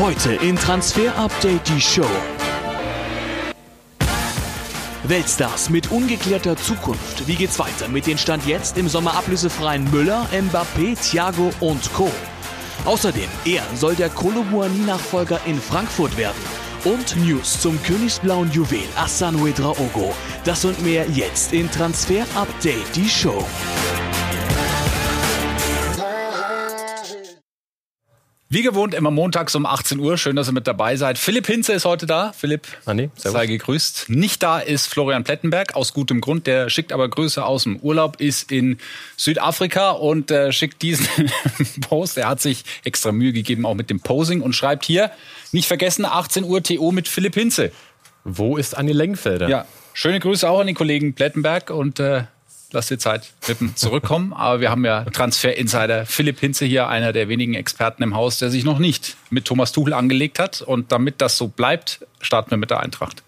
Heute in Transfer Update die Show. Weltstars mit ungeklärter Zukunft. Wie geht's weiter mit den Stand jetzt im Sommer ablösefreien Müller, Mbappé, Thiago und Co. Außerdem, er soll der Kolomouani-Nachfolger in Frankfurt werden. Und News zum königsblauen Juwel Assan Wedraogo. Das und mehr jetzt in Transfer Update die Show. Wie gewohnt immer montags um 18 Uhr. Schön, dass ihr mit dabei seid. Philipp Hinze ist heute da. Philipp, Andi, sei gegrüßt. Nicht da ist Florian Plettenberg, aus gutem Grund. Der schickt aber Grüße aus dem Urlaub, ist in Südafrika und äh, schickt diesen Post. Er hat sich extra Mühe gegeben, auch mit dem Posing und schreibt hier, nicht vergessen, 18 Uhr TO mit Philipp Hinze. Wo ist Anni Lengfelder? Ja, schöne Grüße auch an den Kollegen Plettenberg und äh, lass dir Zeit mit dem Zurückkommen. Aber wir haben ja Transfer-Insider Philipp Hinze hier, einer der wenigen Experten im Haus, der sich noch nicht mit Thomas Tuchel angelegt hat. Und damit das so bleibt, starten wir mit der Eintracht.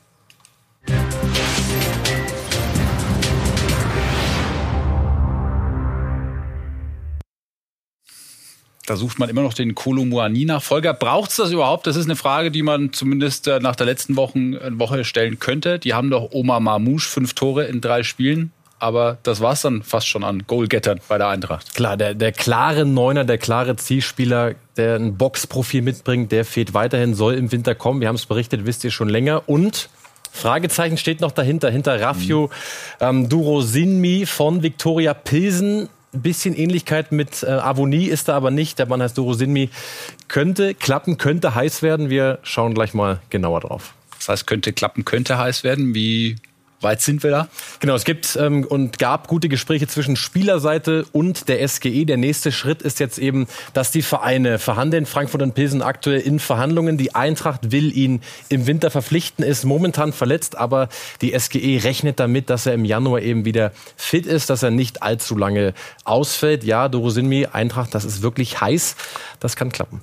Da sucht man immer noch den Kolomuani-Nachfolger. Braucht es das überhaupt? Das ist eine Frage, die man zumindest äh, nach der letzten Wochen, äh, Woche stellen könnte. Die haben doch Oma Mamouche fünf Tore in drei Spielen aber das war es dann fast schon an Goalgettern bei der Eintracht. Klar, der, der klare Neuner, der klare Zielspieler, der ein Boxprofil mitbringt, der fehlt weiterhin, soll im Winter kommen. Wir haben es berichtet, wisst ihr schon länger. Und Fragezeichen steht noch dahinter, hinter Rafio mhm. ähm, Durosinmi von Viktoria Pilsen. Ein bisschen Ähnlichkeit mit äh, Avonie ist da aber nicht. Der Mann heißt Durosinmi. Könnte klappen, könnte heiß werden. Wir schauen gleich mal genauer drauf. Das heißt, könnte klappen, könnte heiß werden. Wie weit sind wir da? Genau, es gibt ähm, und gab gute Gespräche zwischen Spielerseite und der SGE. Der nächste Schritt ist jetzt eben, dass die Vereine verhandeln. Frankfurt und Pilsen aktuell in Verhandlungen. Die Eintracht will ihn im Winter verpflichten, ist momentan verletzt, aber die SGE rechnet damit, dass er im Januar eben wieder fit ist, dass er nicht allzu lange ausfällt. Ja, Dorosinmi, Eintracht, das ist wirklich heiß. Das kann klappen.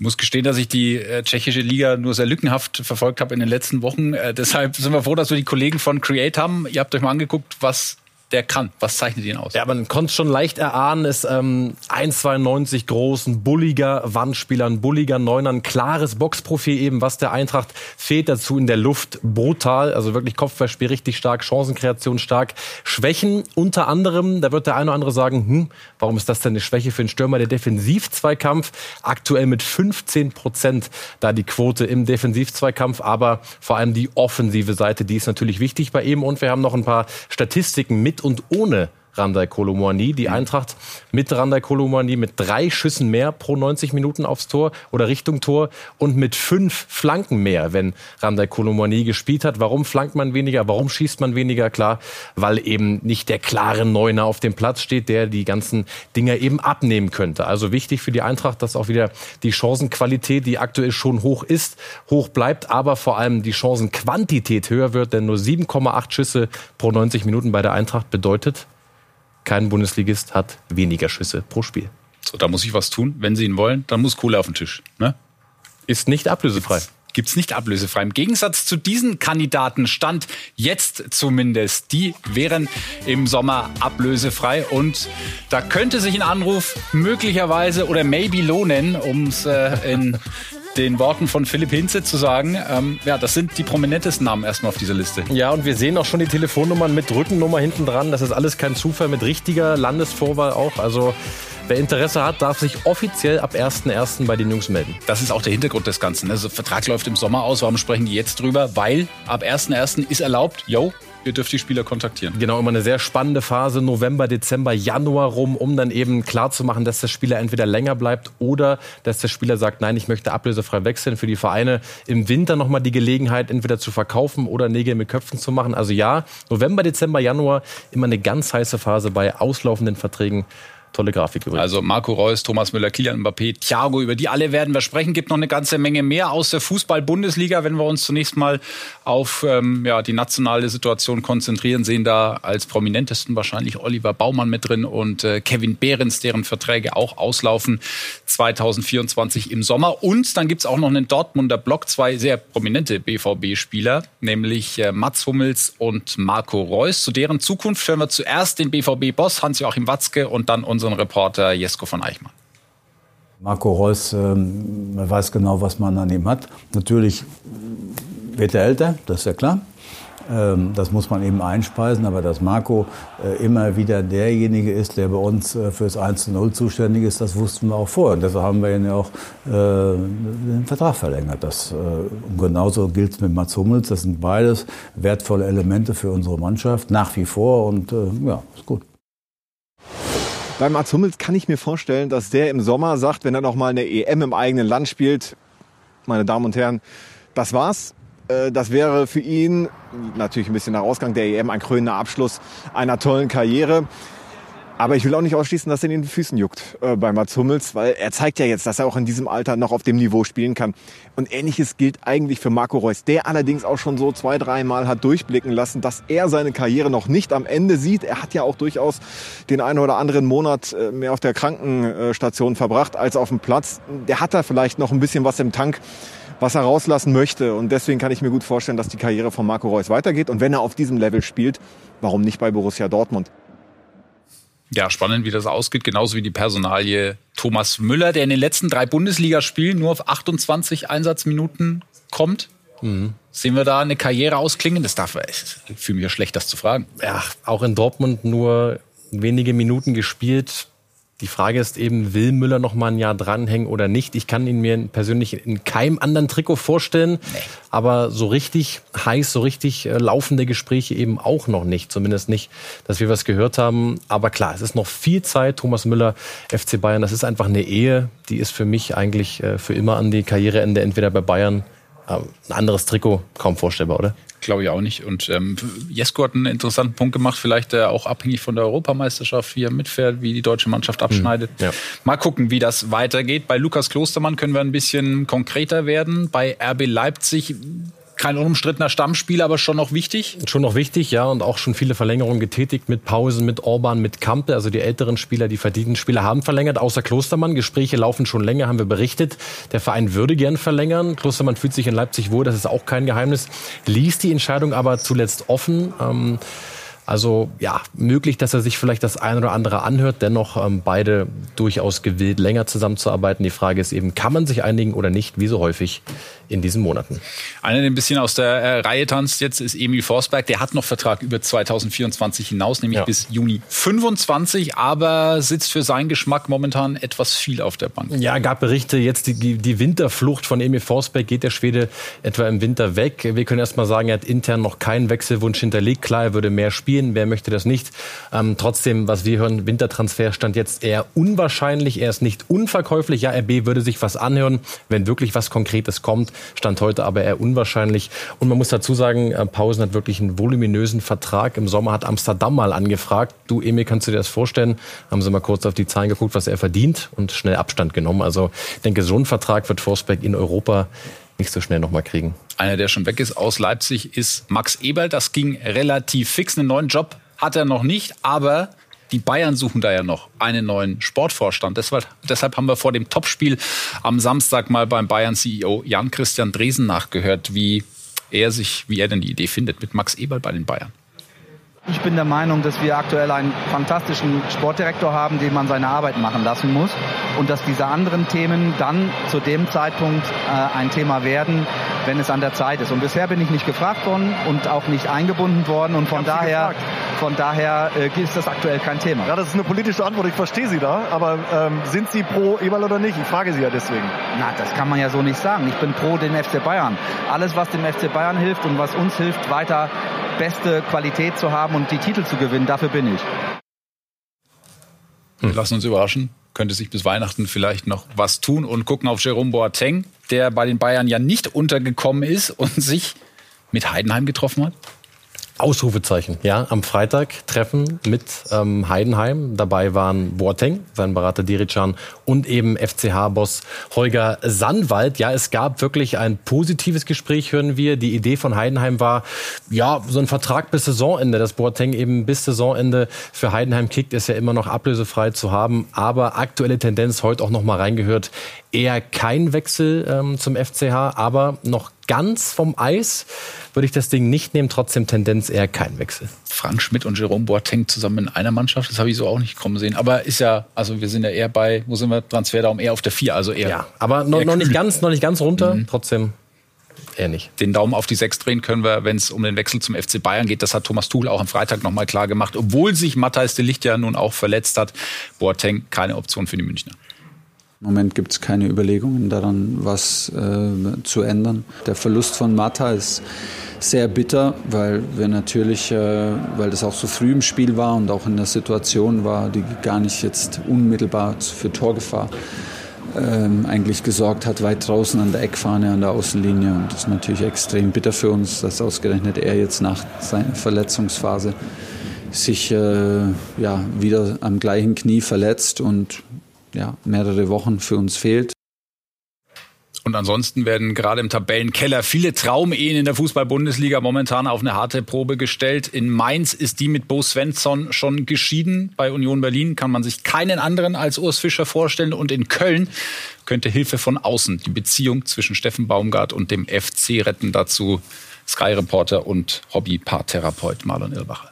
Muss gestehen, dass ich die äh, tschechische Liga nur sehr lückenhaft verfolgt habe in den letzten Wochen. Äh, deshalb sind wir froh, dass wir die Kollegen von Create haben. Ihr habt euch mal angeguckt, was der kann. Was zeichnet ihn aus? Ja, man konnte es schon leicht erahnen, ist ähm, 1,92 groß, ein bulliger Wandspieler, ein bulliger Neuner, ein klares Boxprofil eben, was der Eintracht fehlt dazu in der Luft. Brutal, also wirklich Kopfballspiel richtig stark, Chancenkreation stark. Schwächen unter anderem, da wird der eine oder andere sagen, hm, warum ist das denn eine Schwäche für einen Stürmer? Der Defensivzweikampf, aktuell mit 15 Prozent da die Quote im Defensivzweikampf, aber vor allem die offensive Seite, die ist natürlich wichtig bei ihm und wir haben noch ein paar Statistiken mit und ohne Randai Kolomouani. Die mhm. Eintracht mit Randai Kolomouani mit drei Schüssen mehr pro 90 Minuten aufs Tor oder Richtung Tor und mit fünf Flanken mehr, wenn Randai Kolomouani gespielt hat. Warum flankt man weniger? Warum schießt man weniger? Klar, weil eben nicht der klare Neuner auf dem Platz steht, der die ganzen Dinger eben abnehmen könnte. Also wichtig für die Eintracht, dass auch wieder die Chancenqualität, die aktuell schon hoch ist, hoch bleibt, aber vor allem die Chancenquantität höher wird, denn nur 7,8 Schüsse pro 90 Minuten bei der Eintracht bedeutet kein Bundesligist hat weniger Schüsse pro Spiel. So, da muss ich was tun. Wenn Sie ihn wollen, dann muss Kohle auf den Tisch. Ne? Ist nicht ablösefrei. Gibt es nicht ablösefrei. Im Gegensatz zu diesen Kandidaten stand jetzt zumindest, die wären im Sommer ablösefrei. Und da könnte sich ein Anruf möglicherweise oder maybe lohnen, um es äh, in den Worten von Philipp Hinze zu sagen, ähm, ja, das sind die prominentesten Namen erstmal auf dieser Liste. Ja, und wir sehen auch schon die Telefonnummern mit Rückennummer hinten dran. Das ist alles kein Zufall, mit richtiger Landesvorwahl auch. Also Wer Interesse hat, darf sich offiziell ab 1.1. bei den Jungs melden. Das ist auch der Hintergrund des Ganzen. Also, der Vertrag läuft im Sommer aus. Warum sprechen die jetzt drüber? Weil ab 1.1. ist erlaubt, yo, ihr dürft die Spieler kontaktieren. Genau, immer eine sehr spannende Phase, November, Dezember, Januar rum, um dann eben klarzumachen, dass der Spieler entweder länger bleibt oder dass der Spieler sagt, nein, ich möchte ablösefrei wechseln. Für die Vereine im Winter nochmal die Gelegenheit, entweder zu verkaufen oder Nägel mit Köpfen zu machen. Also ja, November, Dezember, Januar, immer eine ganz heiße Phase bei auslaufenden Verträgen. Tolle Grafik übrigens. Also Marco Reus, Thomas Müller, Kilian Mbappé, Thiago, über die alle werden wir sprechen. Gibt noch eine ganze Menge mehr aus der Fußball-Bundesliga. Wenn wir uns zunächst mal auf ähm, ja, die nationale Situation konzentrieren, sehen da als prominentesten wahrscheinlich Oliver Baumann mit drin und äh, Kevin Behrens, deren Verträge auch auslaufen 2024 im Sommer. Und dann gibt's auch noch einen Dortmunder Block, zwei sehr prominente BVB-Spieler, nämlich äh, Mats Hummels und Marco Reus. Zu deren Zukunft hören wir zuerst den BVB-Boss Hans-Joachim Watzke und dann unseren Reporter Jesko von Eichmann. Marco Reus, ähm, man weiß genau, was man an ihm hat. Natürlich wird er älter, das ist ja klar. Ähm, das muss man eben einspeisen, aber dass Marco äh, immer wieder derjenige ist, der bei uns äh, fürs 1 zu 0 zuständig ist, das wussten wir auch vorher. Und deshalb haben wir ihn ja auch äh, den Vertrag verlängert. Das, und genauso gilt es mit Mats Hummels. Das sind beides wertvolle Elemente für unsere Mannschaft, nach wie vor. Und ja, ist gut. Bei Mats Hummels kann ich mir vorstellen, dass der im Sommer sagt, wenn er noch mal eine EM im eigenen Land spielt, meine Damen und Herren, das war's. Äh, das wäre für ihn natürlich ein bisschen nach Ausgang der EM ein krönender Abschluss einer tollen Karriere. Aber ich will auch nicht ausschließen, dass er in den Füßen juckt äh, bei Mats Hummels, weil er zeigt ja jetzt, dass er auch in diesem Alter noch auf dem Niveau spielen kann. Und ähnliches gilt eigentlich für Marco Reus, der allerdings auch schon so zwei, dreimal hat durchblicken lassen, dass er seine Karriere noch nicht am Ende sieht. Er hat ja auch durchaus den einen oder anderen Monat äh, mehr auf der Krankenstation verbracht als auf dem Platz. Der hat da vielleicht noch ein bisschen was im Tank was er rauslassen möchte. Und deswegen kann ich mir gut vorstellen, dass die Karriere von Marco Reus weitergeht. Und wenn er auf diesem Level spielt, warum nicht bei Borussia Dortmund? Ja, spannend, wie das ausgeht. Genauso wie die Personalie Thomas Müller, der in den letzten drei Bundesligaspielen nur auf 28 Einsatzminuten kommt. Mhm. Sehen wir da eine Karriere ausklingen? Das darf, ich fühle mich ja schlecht, das zu fragen. Ja, auch in Dortmund nur wenige Minuten gespielt. Die Frage ist eben, will Müller noch mal ein Jahr dranhängen oder nicht? Ich kann ihn mir persönlich in keinem anderen Trikot vorstellen, nee. aber so richtig heiß, so richtig äh, laufende Gespräche eben auch noch nicht. Zumindest nicht, dass wir was gehört haben. Aber klar, es ist noch viel Zeit. Thomas Müller, FC Bayern, das ist einfach eine Ehe. Die ist für mich eigentlich äh, für immer an die Karriereende entweder bei Bayern ein anderes Trikot kaum vorstellbar, oder? Glaube ich auch nicht. Und ähm, Jesko hat einen interessanten Punkt gemacht, vielleicht äh, auch abhängig von der Europameisterschaft, wie er mitfährt, wie die deutsche Mannschaft abschneidet. Hm, ja. Mal gucken, wie das weitergeht. Bei Lukas Klostermann können wir ein bisschen konkreter werden. Bei RB Leipzig kein unumstrittener Stammspieler, aber schon noch wichtig. Schon noch wichtig, ja, und auch schon viele Verlängerungen getätigt mit Pausen, mit Orban, mit Kampe. Also die älteren Spieler, die verdienten Spieler haben verlängert, außer Klostermann. Gespräche laufen schon länger, haben wir berichtet. Der Verein würde gern verlängern. Klostermann fühlt sich in Leipzig wohl, das ist auch kein Geheimnis. Ließ die Entscheidung aber zuletzt offen. Ähm, also ja, möglich, dass er sich vielleicht das eine oder andere anhört. Dennoch ähm, beide durchaus gewillt, länger zusammenzuarbeiten. Die Frage ist eben, kann man sich einigen oder nicht, wie so häufig in diesen Monaten. Einer, der ein bisschen aus der äh, Reihe tanzt jetzt, ist Emil Forsberg. Der hat noch Vertrag über 2024 hinaus, nämlich ja. bis Juni 25, aber sitzt für seinen Geschmack momentan etwas viel auf der Bank. Ja, gab Berichte, jetzt die, die, Winterflucht von Emil Forsberg, geht der Schwede etwa im Winter weg. Wir können erst mal sagen, er hat intern noch keinen Wechselwunsch hinterlegt. Klar, er würde mehr spielen, wer möchte das nicht. Ähm, trotzdem, was wir hören, Wintertransfer stand jetzt eher unwahrscheinlich, er ist nicht unverkäuflich. Ja, RB würde sich was anhören, wenn wirklich was Konkretes kommt. Stand heute aber eher unwahrscheinlich. Und man muss dazu sagen, äh, Pausen hat wirklich einen voluminösen Vertrag. Im Sommer hat Amsterdam mal angefragt. Du, Emil, kannst du dir das vorstellen? Haben sie mal kurz auf die Zahlen geguckt, was er verdient und schnell Abstand genommen. Also ich denke, so einen Vertrag wird Forsberg in Europa nicht so schnell nochmal kriegen. Einer, der schon weg ist aus Leipzig, ist Max Eberl. Das ging relativ fix. Einen neuen Job hat er noch nicht, aber die Bayern suchen da ja noch einen neuen Sportvorstand. Deshalb, deshalb haben wir vor dem Topspiel am Samstag mal beim Bayern-CEO Jan-Christian Dresen nachgehört, wie er sich, wie er denn die Idee findet mit Max Eberl bei den Bayern. Ich bin der Meinung, dass wir aktuell einen fantastischen Sportdirektor haben, den man seine Arbeit machen lassen muss und dass diese anderen Themen dann zu dem Zeitpunkt äh, ein Thema werden, wenn es an der Zeit ist. Und bisher bin ich nicht gefragt worden und auch nicht eingebunden worden und von daher von daher äh, ist das aktuell kein Thema. Ja, das ist eine politische Antwort, ich verstehe Sie da, aber ähm, sind Sie pro Eberl oder nicht? Ich frage Sie ja deswegen. Na, das kann man ja so nicht sagen. Ich bin pro den FC Bayern. Alles, was dem FC Bayern hilft und was uns hilft, weiter beste Qualität zu haben und die Titel zu gewinnen. Dafür bin ich. Wir lassen uns überraschen. Könnte sich bis Weihnachten vielleicht noch was tun und gucken auf Jerome Boateng, der bei den Bayern ja nicht untergekommen ist und sich mit Heidenheim getroffen hat. Ausrufezeichen. Ja, am Freitag Treffen mit ähm, Heidenheim. Dabei waren Boateng, sein Berater Dirican und eben FCH-Boss Holger Sandwald. Ja, es gab wirklich ein positives Gespräch, hören wir. Die Idee von Heidenheim war, ja, so ein Vertrag bis Saisonende, dass Boateng eben bis Saisonende für Heidenheim kickt, ist ja immer noch ablösefrei zu haben. Aber aktuelle Tendenz heute auch noch mal reingehört, eher kein Wechsel ähm, zum FCH, aber noch ganz vom Eis würde ich das Ding nicht nehmen, trotzdem Tendenz eher kein Wechsel. Frank Schmidt und Jerome Boateng zusammen in einer Mannschaft, das habe ich so auch nicht kommen sehen. Aber ist ja, also wir sind ja eher bei, wo sind wir, Transferdaum eher auf der 4, also eher. Ja, aber noch, noch nicht ganz, noch nicht ganz runter, mhm. trotzdem eher nicht. Den Daumen auf die 6 drehen können wir, wenn es um den Wechsel zum FC Bayern geht. Das hat Thomas Tuchel auch am Freitag nochmal klar gemacht. Obwohl sich Matthijs de Licht ja nun auch verletzt hat, Boateng keine Option für die Münchner. Im Moment gibt es keine Überlegungen daran, was äh, zu ändern. Der Verlust von Mata ist sehr bitter, weil wir natürlich, äh, weil das auch so früh im Spiel war und auch in der Situation war, die gar nicht jetzt unmittelbar für Torgefahr ähm, eigentlich gesorgt hat, weit draußen an der Eckfahne, an der Außenlinie. Und das ist natürlich extrem bitter für uns, dass ausgerechnet er jetzt nach seiner Verletzungsphase sich äh, ja, wieder am gleichen Knie verletzt und ja, mehrere Wochen für uns fehlt. Und ansonsten werden gerade im Tabellenkeller viele Traumehen in der Fußball-Bundesliga momentan auf eine harte Probe gestellt. In Mainz ist die mit Bo Svensson schon geschieden. Bei Union Berlin kann man sich keinen anderen als Urs Fischer vorstellen. Und in Köln könnte Hilfe von außen die Beziehung zwischen Steffen Baumgart und dem FC retten. Dazu Sky-Reporter und Hobby-Paartherapeut Marlon Irbacher.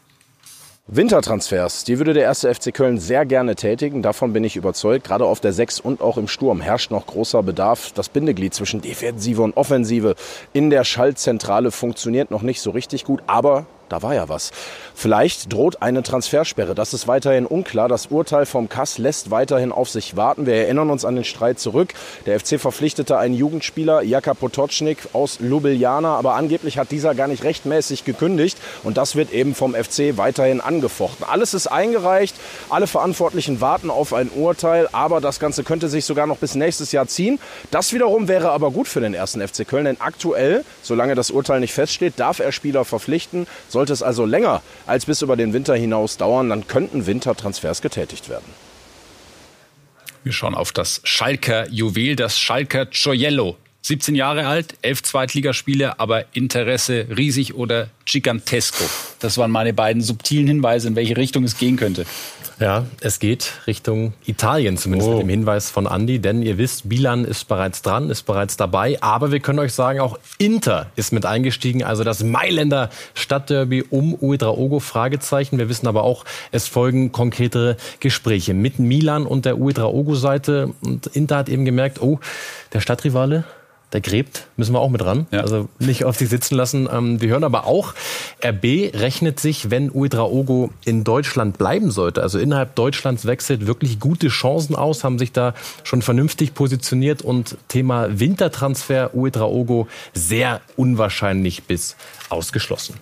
Wintertransfers, die würde der erste FC Köln sehr gerne tätigen. Davon bin ich überzeugt. Gerade auf der Sechs und auch im Sturm herrscht noch großer Bedarf. Das Bindeglied zwischen Defensive und Offensive in der Schaltzentrale funktioniert noch nicht so richtig gut, aber da war ja was. Vielleicht droht eine Transfersperre. Das ist weiterhin unklar. Das Urteil vom Kass lässt weiterhin auf sich warten. Wir erinnern uns an den Streit zurück. Der FC verpflichtete einen Jugendspieler, Jaka Potocznik aus Ljubljana, aber angeblich hat dieser gar nicht rechtmäßig gekündigt und das wird eben vom FC weiterhin angefochten. Alles ist eingereicht, alle Verantwortlichen warten auf ein Urteil, aber das Ganze könnte sich sogar noch bis nächstes Jahr ziehen. Das wiederum wäre aber gut für den ersten FC Köln, denn aktuell, solange das Urteil nicht feststeht, darf er Spieler verpflichten. Sollte es also länger als bis über den Winter hinaus dauern, dann könnten Wintertransfers getätigt werden. Wir schauen auf das Schalker Juwel, das Schalker Gioiello. 17 Jahre alt, 11 Zweitligaspiele, aber Interesse riesig oder gigantesco. Das waren meine beiden subtilen Hinweise, in welche Richtung es gehen könnte. Ja, es geht Richtung Italien, zumindest oh. mit dem Hinweis von Andy, denn ihr wisst, Milan ist bereits dran, ist bereits dabei, aber wir können euch sagen, auch Inter ist mit eingestiegen, also das Mailänder Stadtderby um Uedraogo, Fragezeichen. Wir wissen aber auch, es folgen konkretere Gespräche mit Milan und der Uedraogo-Seite und Inter hat eben gemerkt, oh, der Stadtrivale, der gräbt, müssen wir auch mit ran. Ja. Also nicht auf sich sitzen lassen. Ähm, wir hören aber auch, RB rechnet sich, wenn Uedraogo in Deutschland bleiben sollte, also innerhalb Deutschlands wechselt, wirklich gute Chancen aus, haben sich da schon vernünftig positioniert und Thema Wintertransfer Uedraogo sehr unwahrscheinlich bis ausgeschlossen.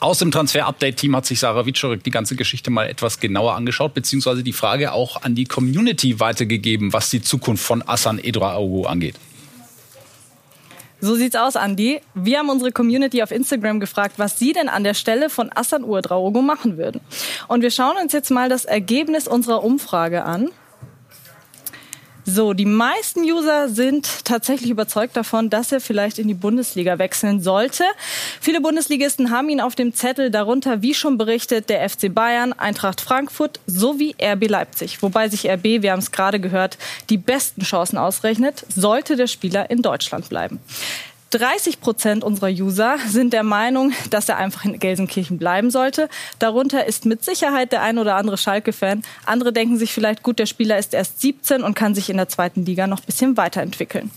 Aus dem Transfer-Update-Team hat sich Sarah Witschorek die ganze Geschichte mal etwas genauer angeschaut, beziehungsweise die Frage auch an die Community weitergegeben, was die Zukunft von Assan Edraogo angeht. So sieht's aus, Andi. Wir haben unsere Community auf Instagram gefragt, was sie denn an der Stelle von Assan Uedraogo machen würden. Und wir schauen uns jetzt mal das Ergebnis unserer Umfrage an. So, die meisten User sind tatsächlich überzeugt davon, dass er vielleicht in die Bundesliga wechseln sollte. Viele Bundesligisten haben ihn auf dem Zettel, darunter, wie schon berichtet, der FC Bayern, Eintracht Frankfurt sowie RB Leipzig. Wobei sich RB, wir haben es gerade gehört, die besten Chancen ausrechnet, sollte der Spieler in Deutschland bleiben. 30 Prozent unserer User sind der Meinung, dass er einfach in Gelsenkirchen bleiben sollte. Darunter ist mit Sicherheit der ein oder andere Schalke-Fan. Andere denken sich vielleicht, gut, der Spieler ist erst 17 und kann sich in der zweiten Liga noch ein bisschen weiterentwickeln.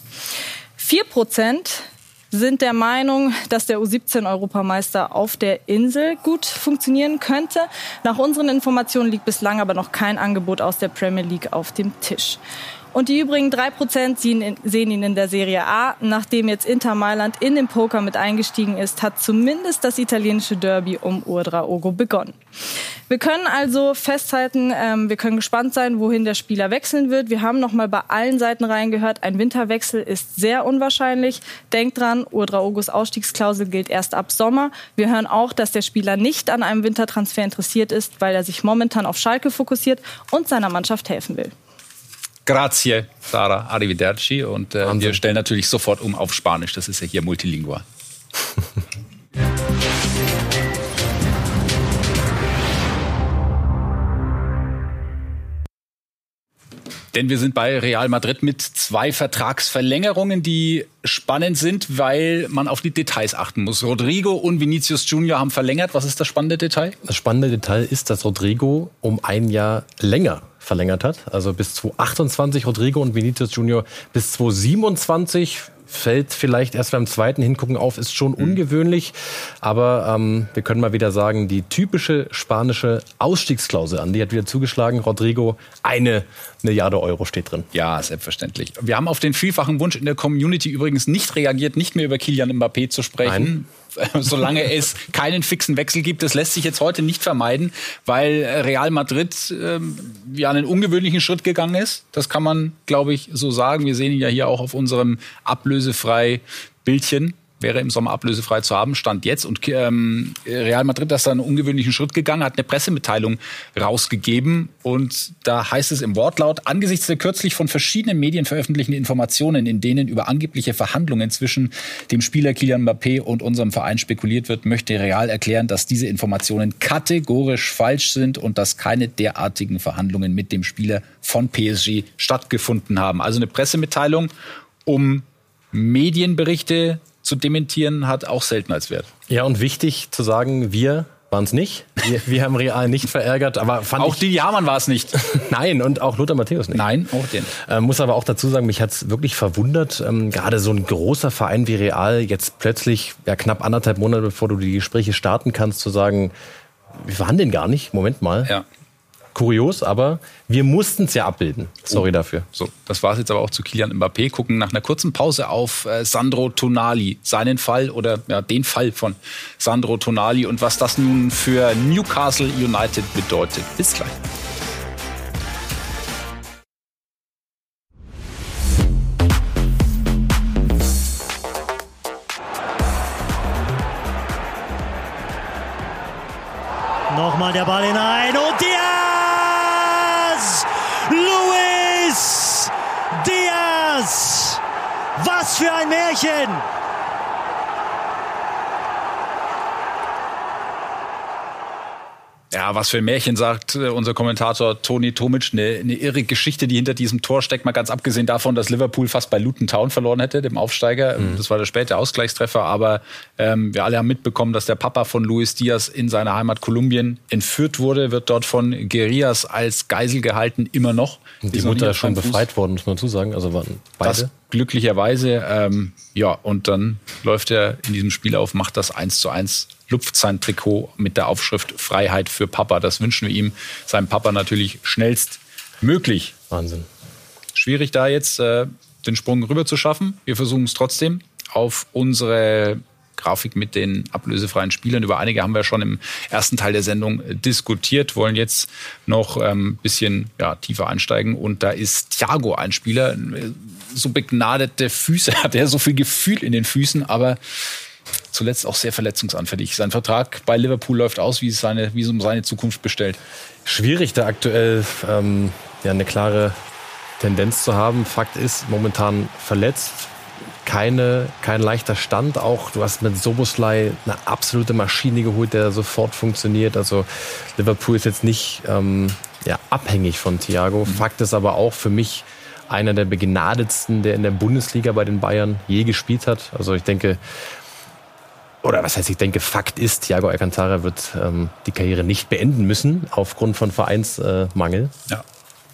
Vier Prozent sind der Meinung, dass der U17-Europameister auf der Insel gut funktionieren könnte. Nach unseren Informationen liegt bislang aber noch kein Angebot aus der Premier League auf dem Tisch. Und die übrigen drei Prozent sehen ihn in der Serie A. Nachdem jetzt Inter Mailand in den Poker mit eingestiegen ist, hat zumindest das italienische Derby um Urdraogo begonnen. Wir können also festhalten, ähm, wir können gespannt sein, wohin der Spieler wechseln wird. Wir haben noch mal bei allen Seiten reingehört, ein Winterwechsel ist sehr unwahrscheinlich. Denkt dran, Urdraogos Ausstiegsklausel gilt erst ab Sommer. Wir hören auch, dass der Spieler nicht an einem Wintertransfer interessiert ist, weil er sich momentan auf Schalke fokussiert und seiner Mannschaft helfen will. Grazie, Sarah, arrivederci. Und äh, wir stellen natürlich sofort um auf Spanisch. Das ist ja hier multilingual. Denn wir sind bei Real Madrid mit zwei Vertragsverlängerungen, die spannend sind, weil man auf die Details achten muss. Rodrigo und Vinicius Junior haben verlängert. Was ist das spannende Detail? Das spannende Detail ist, dass Rodrigo um ein Jahr länger verlängert hat. Also bis 2028 Rodrigo und Vinicius Junior bis 2027 fällt vielleicht erst beim zweiten Hingucken auf, ist schon mhm. ungewöhnlich. Aber ähm, wir können mal wieder sagen, die typische spanische Ausstiegsklausel an, die hat wieder zugeschlagen. Rodrigo, eine Milliarde Euro steht drin. Ja, selbstverständlich. Wir haben auf den vielfachen Wunsch in der Community übrigens nicht reagiert, nicht mehr über Kilian Mbappé zu sprechen. Nein. solange es keinen fixen Wechsel gibt. Das lässt sich jetzt heute nicht vermeiden, weil Real Madrid ähm, ja einen ungewöhnlichen Schritt gegangen ist. Das kann man, glaube ich, so sagen. Wir sehen ihn ja hier auch auf unserem ablösefrei Bildchen wäre im Sommer ablösefrei zu haben, stand jetzt. Und ähm, Real Madrid ist da einen ungewöhnlichen Schritt gegangen, hat eine Pressemitteilung rausgegeben. Und da heißt es im Wortlaut, angesichts der kürzlich von verschiedenen Medien veröffentlichten Informationen, in denen über angebliche Verhandlungen zwischen dem Spieler Kylian Mbappé und unserem Verein spekuliert wird, möchte Real erklären, dass diese Informationen kategorisch falsch sind und dass keine derartigen Verhandlungen mit dem Spieler von PSG stattgefunden haben. Also eine Pressemitteilung, um Medienberichte zu dementieren hat auch Seltenheitswert. Ja, und wichtig zu sagen, wir waren es nicht. Wir, wir, haben Real nicht verärgert, aber fand auch die Jamann war es nicht. Nein, und auch Lothar Matthäus nicht. Nein, auch den. Äh, muss aber auch dazu sagen, mich hat es wirklich verwundert, ähm, gerade so ein großer Verein wie Real jetzt plötzlich, ja knapp anderthalb Monate bevor du die Gespräche starten kannst, zu sagen, wir waren den gar nicht. Moment mal. Ja kurios, aber wir mussten es ja abbilden. Sorry oh. dafür. So, das war es jetzt aber auch zu Kilian Mbappé. Gucken nach einer kurzen Pause auf äh, Sandro Tonali, seinen Fall oder ja, den Fall von Sandro Tonali und was das nun für Newcastle United bedeutet. Bis gleich. Nochmal der Ball hinein Was für ein Märchen! Ja, was für ein Märchen, sagt äh, unser Kommentator Toni Tomic. Eine, eine irre Geschichte, die hinter diesem Tor steckt. Mal ganz abgesehen davon, dass Liverpool fast bei Luton Town verloren hätte, dem Aufsteiger. Mhm. Das war der späte Ausgleichstreffer. Aber ähm, wir alle haben mitbekommen, dass der Papa von Luis Diaz in seiner Heimat Kolumbien entführt wurde, wird dort von Guerillas als Geisel gehalten, immer noch. Die Mutter ist schon befreit worden, muss man zusagen. Also waren beide. Das glücklicherweise. Ähm, ja, und dann läuft er in diesem Spiel auf, macht das 1 zu 1 lupft sein Trikot mit der Aufschrift Freiheit für Papa. Das wünschen wir ihm, seinem Papa natürlich schnellstmöglich. Wahnsinn. Schwierig da jetzt äh, den Sprung rüber zu schaffen. Wir versuchen es trotzdem auf unsere Grafik mit den ablösefreien Spielern. Über einige haben wir schon im ersten Teil der Sendung diskutiert, wollen jetzt noch ein ähm, bisschen ja, tiefer einsteigen. Und da ist Thiago ein Spieler, so begnadete Füße hat er, so viel Gefühl in den Füßen, aber zuletzt auch sehr verletzungsanfällig. Sein Vertrag bei Liverpool läuft aus, wie es, seine, wie es um seine Zukunft bestellt. Schwierig, da aktuell ähm, ja, eine klare Tendenz zu haben. Fakt ist, momentan verletzt. Keine, kein leichter Stand. Auch du hast mit Soboslai eine absolute Maschine geholt, der sofort funktioniert. Also Liverpool ist jetzt nicht ähm, ja, abhängig von Thiago. Mhm. Fakt ist aber auch für mich einer der begnadetsten, der in der Bundesliga bei den Bayern je gespielt hat. Also ich denke, oder was heißt, ich denke, Fakt ist, Thiago Alcantara wird ähm, die Karriere nicht beenden müssen aufgrund von Vereinsmangel. Äh, ja.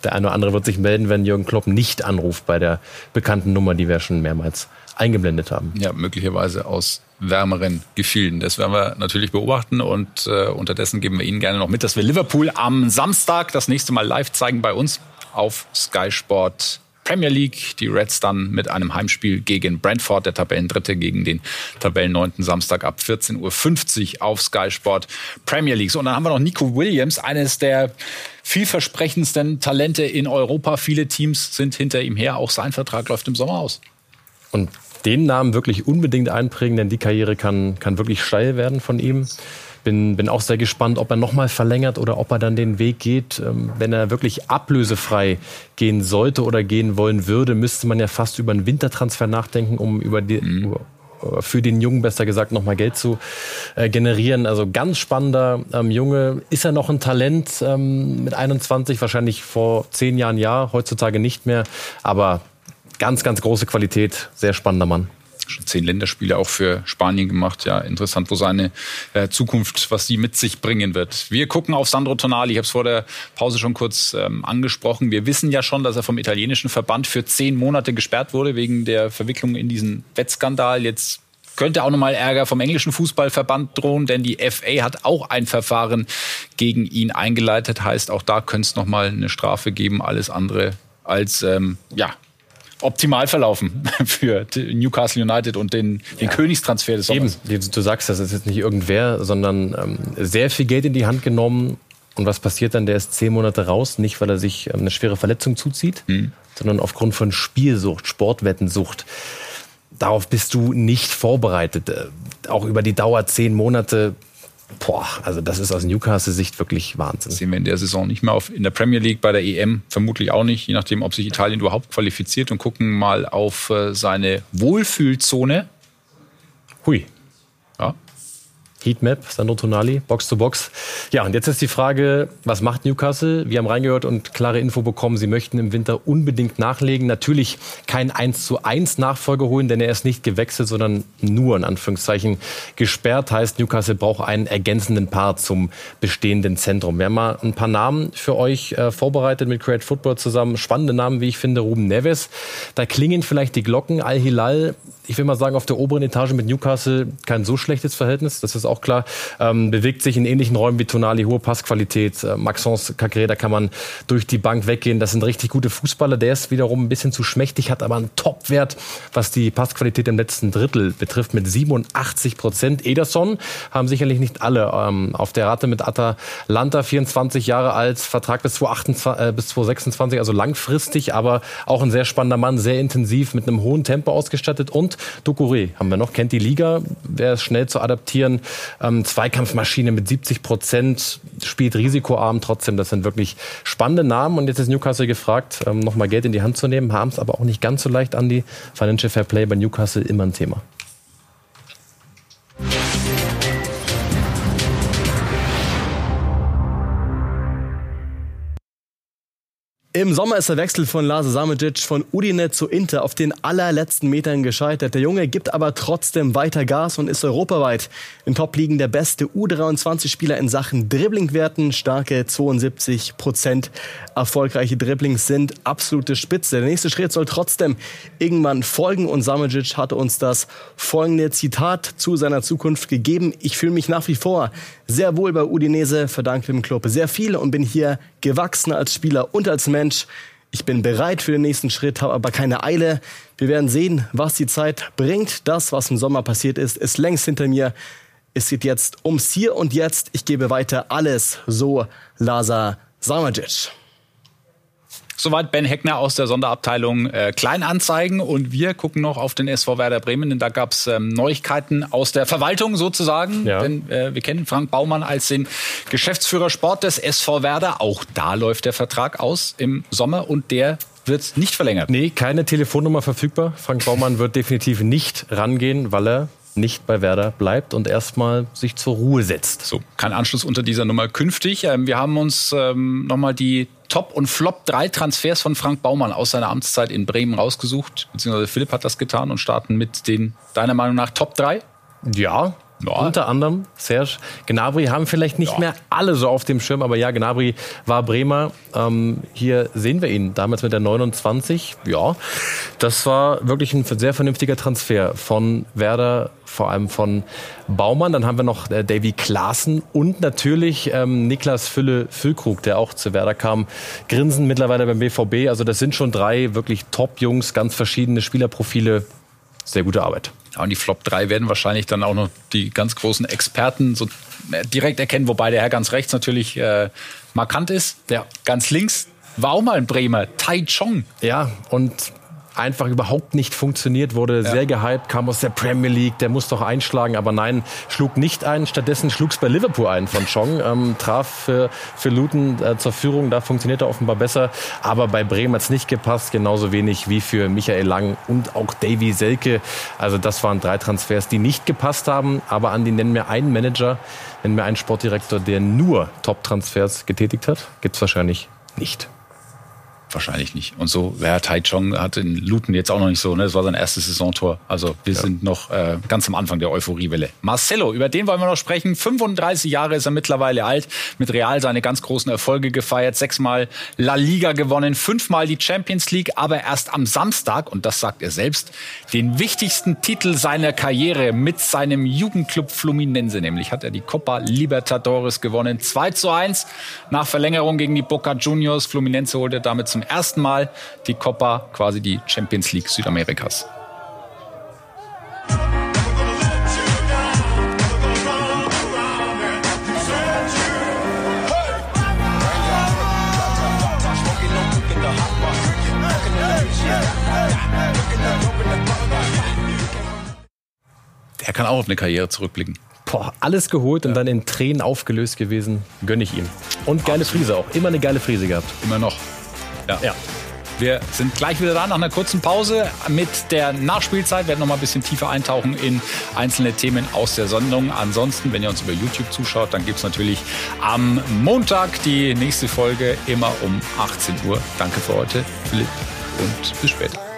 Der eine oder andere wird sich melden, wenn Jürgen Klopp nicht anruft bei der bekannten Nummer, die wir schon mehrmals eingeblendet haben. Ja, möglicherweise aus wärmeren Gefilden. Das werden wir natürlich beobachten und äh, unterdessen geben wir Ihnen gerne noch mit, dass wir Liverpool am Samstag das nächste Mal live zeigen bei uns auf Sky Sport Premier League. Die Reds dann mit einem Heimspiel gegen Brentford, der Tabellendritte, gegen den Tabellenneunten Samstag ab 14.50 Uhr auf Sky Sport Premier League. So, und dann haben wir noch Nico Williams, eines der vielversprechendsten Talente in Europa. Viele Teams sind hinter ihm her. Auch sein Vertrag läuft im Sommer aus. Und den Namen wirklich unbedingt einprägen, denn die Karriere kann, kann wirklich steil werden von ihm. Bin, bin auch sehr gespannt, ob er nochmal verlängert oder ob er dann den Weg geht. Ähm, wenn er wirklich ablösefrei gehen sollte oder gehen wollen würde, müsste man ja fast über einen Wintertransfer nachdenken, um über die, mhm. äh, für den Jungen besser gesagt nochmal Geld zu äh, generieren. Also ganz spannender ähm, Junge. Ist er noch ein Talent ähm, mit 21? Wahrscheinlich vor zehn Jahren ja, heutzutage nicht mehr. Aber ganz, ganz große Qualität. Sehr spannender Mann schon zehn Länderspiele auch für Spanien gemacht. Ja, interessant, wo seine äh, Zukunft, was sie mit sich bringen wird. Wir gucken auf Sandro Tonali. Ich habe es vor der Pause schon kurz ähm, angesprochen. Wir wissen ja schon, dass er vom italienischen Verband für zehn Monate gesperrt wurde wegen der Verwicklung in diesen Wettskandal. Jetzt könnte auch nochmal Ärger vom englischen Fußballverband drohen, denn die FA hat auch ein Verfahren gegen ihn eingeleitet. Heißt, auch da könnte es nochmal eine Strafe geben. Alles andere als ähm, ja, optimal verlaufen für Newcastle United und den, den ja. Königstransfer des Sommers. Eben, du sagst, das ist jetzt nicht irgendwer, sondern ähm, sehr viel Geld in die Hand genommen. Und was passiert dann? Der ist zehn Monate raus, nicht weil er sich ähm, eine schwere Verletzung zuzieht, mhm. sondern aufgrund von Spielsucht, Sportwettensucht. Darauf bist du nicht vorbereitet. Äh, auch über die Dauer zehn Monate Boah, also das ist aus Newcastle-Sicht wirklich Wahnsinn. Das sehen wir in der Saison nicht mehr auf. In der Premier League, bei der EM vermutlich auch nicht, je nachdem, ob sich Italien überhaupt qualifiziert und gucken mal auf äh, seine Wohlfühlzone. Hui. Ja, Heatmap, Sandro Tonali, Box to Box. Ja, und jetzt ist die Frage, was macht Newcastle? Wir haben reingehört und klare Info bekommen, sie möchten im Winter unbedingt nachlegen. Natürlich kein 1 zu 1 Nachfolger holen, denn er ist nicht gewechselt, sondern nur in Anführungszeichen gesperrt. Heißt, Newcastle braucht einen ergänzenden Part zum bestehenden Zentrum. Wir haben mal ein paar Namen für euch äh, vorbereitet mit Create Football zusammen. Spannende Namen, wie ich finde, Ruben Neves. Da klingen vielleicht die Glocken. Al-Hilal ich will mal sagen, auf der oberen Etage mit Newcastle kein so schlechtes Verhältnis, das ist auch klar. Ähm, bewegt sich in ähnlichen Räumen wie Tonali, hohe Passqualität. Äh, Maxence Cacré, da kann man durch die Bank weggehen. Das sind richtig gute Fußballer. Der ist wiederum ein bisschen zu schmächtig, hat aber einen Topwert, was die Passqualität im letzten Drittel betrifft, mit 87 Prozent. Ederson haben sicherlich nicht alle ähm, auf der Rate mit Atalanta, 24 Jahre alt, Vertrag bis 2028, äh, bis 2026, also langfristig, aber auch ein sehr spannender Mann, sehr intensiv, mit einem hohen Tempo ausgestattet und und Ducouré haben wir noch, kennt die Liga, wäre schnell zu adaptieren. Ähm, Zweikampfmaschine mit 70 Prozent, spielt risikoarm trotzdem. Das sind wirklich spannende Namen. Und jetzt ist Newcastle gefragt, ähm, nochmal Geld in die Hand zu nehmen, haben es aber auch nicht ganz so leicht an die Financial Fair Play bei Newcastle immer ein Thema. Im Sommer ist der Wechsel von Lase Samicic von Udine zu Inter auf den allerletzten Metern gescheitert. Der Junge gibt aber trotzdem weiter Gas und ist europaweit in Top-Ligen der beste U23-Spieler in Sachen Dribblingwerten. Starke 72 Prozent erfolgreiche Dribblings sind absolute Spitze. Der nächste Schritt soll trotzdem irgendwann folgen und Samicic hatte uns das folgende Zitat zu seiner Zukunft gegeben. Ich fühle mich nach wie vor sehr wohl bei Udinese, verdanke dem Club sehr viel und bin hier gewachsen als Spieler und als Mensch. Ich bin bereit für den nächsten Schritt, habe aber keine Eile. Wir werden sehen, was die Zeit bringt. Das, was im Sommer passiert ist, ist längst hinter mir. Es geht jetzt ums Hier und Jetzt. Ich gebe weiter alles. So Lazar Samajic. Soweit Ben Heckner aus der Sonderabteilung äh, Kleinanzeigen. Und wir gucken noch auf den SV Werder Bremen, denn da gab es ähm, Neuigkeiten aus der Verwaltung sozusagen. Ja. Denn äh, wir kennen Frank Baumann als den Geschäftsführer Sport des SV Werder. Auch da läuft der Vertrag aus im Sommer und der wird nicht verlängert. Nee, keine Telefonnummer verfügbar. Frank Baumann wird definitiv nicht rangehen, weil er nicht bei Werder bleibt und erstmal sich zur Ruhe setzt. So, kein Anschluss unter dieser Nummer künftig. Ähm, wir haben uns ähm, nochmal die Top- und Flop-3 Transfers von Frank Baumann aus seiner Amtszeit in Bremen rausgesucht. Beziehungsweise Philipp hat das getan und starten mit den, deiner Meinung nach, Top 3? Ja, ja. Unter anderem Serge Gnabry haben vielleicht nicht ja. mehr alle so auf dem Schirm, aber ja, Gnabry war Bremer. Ähm, hier sehen wir ihn damals mit der 29. Ja, das war wirklich ein sehr vernünftiger Transfer von Werder, vor allem von Baumann. Dann haben wir noch äh, Davy Klaassen und natürlich ähm, Niklas Fülle Füllkrug, der auch zu Werder kam. Grinsen mittlerweile beim BVB. Also das sind schon drei wirklich Top-Jungs, ganz verschiedene Spielerprofile. Sehr gute Arbeit. Ja, und die Flop 3 werden wahrscheinlich dann auch noch die ganz großen Experten so äh, direkt erkennen, wobei der Herr ganz rechts natürlich äh, markant ist. Ja. Ganz links war auch mal ein Bremer, Tai Chong. Ja, und einfach überhaupt nicht funktioniert, wurde ja. sehr gehypt, kam aus der Premier League, der muss doch einschlagen, aber nein, schlug nicht ein. Stattdessen schlug es bei Liverpool ein von Chong, ähm, traf für, für Luton äh, zur Führung, da funktioniert er offenbar besser, aber bei Bremen hat es nicht gepasst, genauso wenig wie für Michael Lang und auch Davy Selke. Also das waren drei Transfers, die nicht gepasst haben, aber Andi, nennen mir einen Manager, nennen mir einen Sportdirektor, der nur Top-Transfers getätigt hat. Gibt es wahrscheinlich nicht. Wahrscheinlich nicht. Und so, ja, Tai Chong hat in Luton jetzt auch noch nicht so, ne? Das war sein erstes Saisontor. Also wir ja. sind noch äh, ganz am Anfang der Euphoriewelle. Marcelo, über den wollen wir noch sprechen. 35 Jahre ist er mittlerweile alt, mit Real seine ganz großen Erfolge gefeiert, sechsmal La Liga gewonnen, fünfmal die Champions League, aber erst am Samstag, und das sagt er selbst, den wichtigsten Titel seiner Karriere mit seinem Jugendclub Fluminense, nämlich hat er die Copa Libertadores gewonnen. 2 zu 1 nach Verlängerung gegen die Boca Juniors. Fluminense holte damit zum zum ersten Mal die Copa, quasi die Champions League Südamerikas. Er kann auch auf eine Karriere zurückblicken. Boah, alles geholt und dann in Tränen aufgelöst gewesen. Gönne ich ihm. Und geile Frise auch. Immer eine geile Frise gehabt. Immer noch. Ja. ja. Wir sind gleich wieder da nach einer kurzen Pause mit der Nachspielzeit. Wir werden noch mal ein bisschen tiefer eintauchen in einzelne Themen aus der Sendung. Ansonsten, wenn ihr uns über YouTube zuschaut, dann gibt es natürlich am Montag die nächste Folge immer um 18 Uhr. Danke für heute, Philipp, und bis später.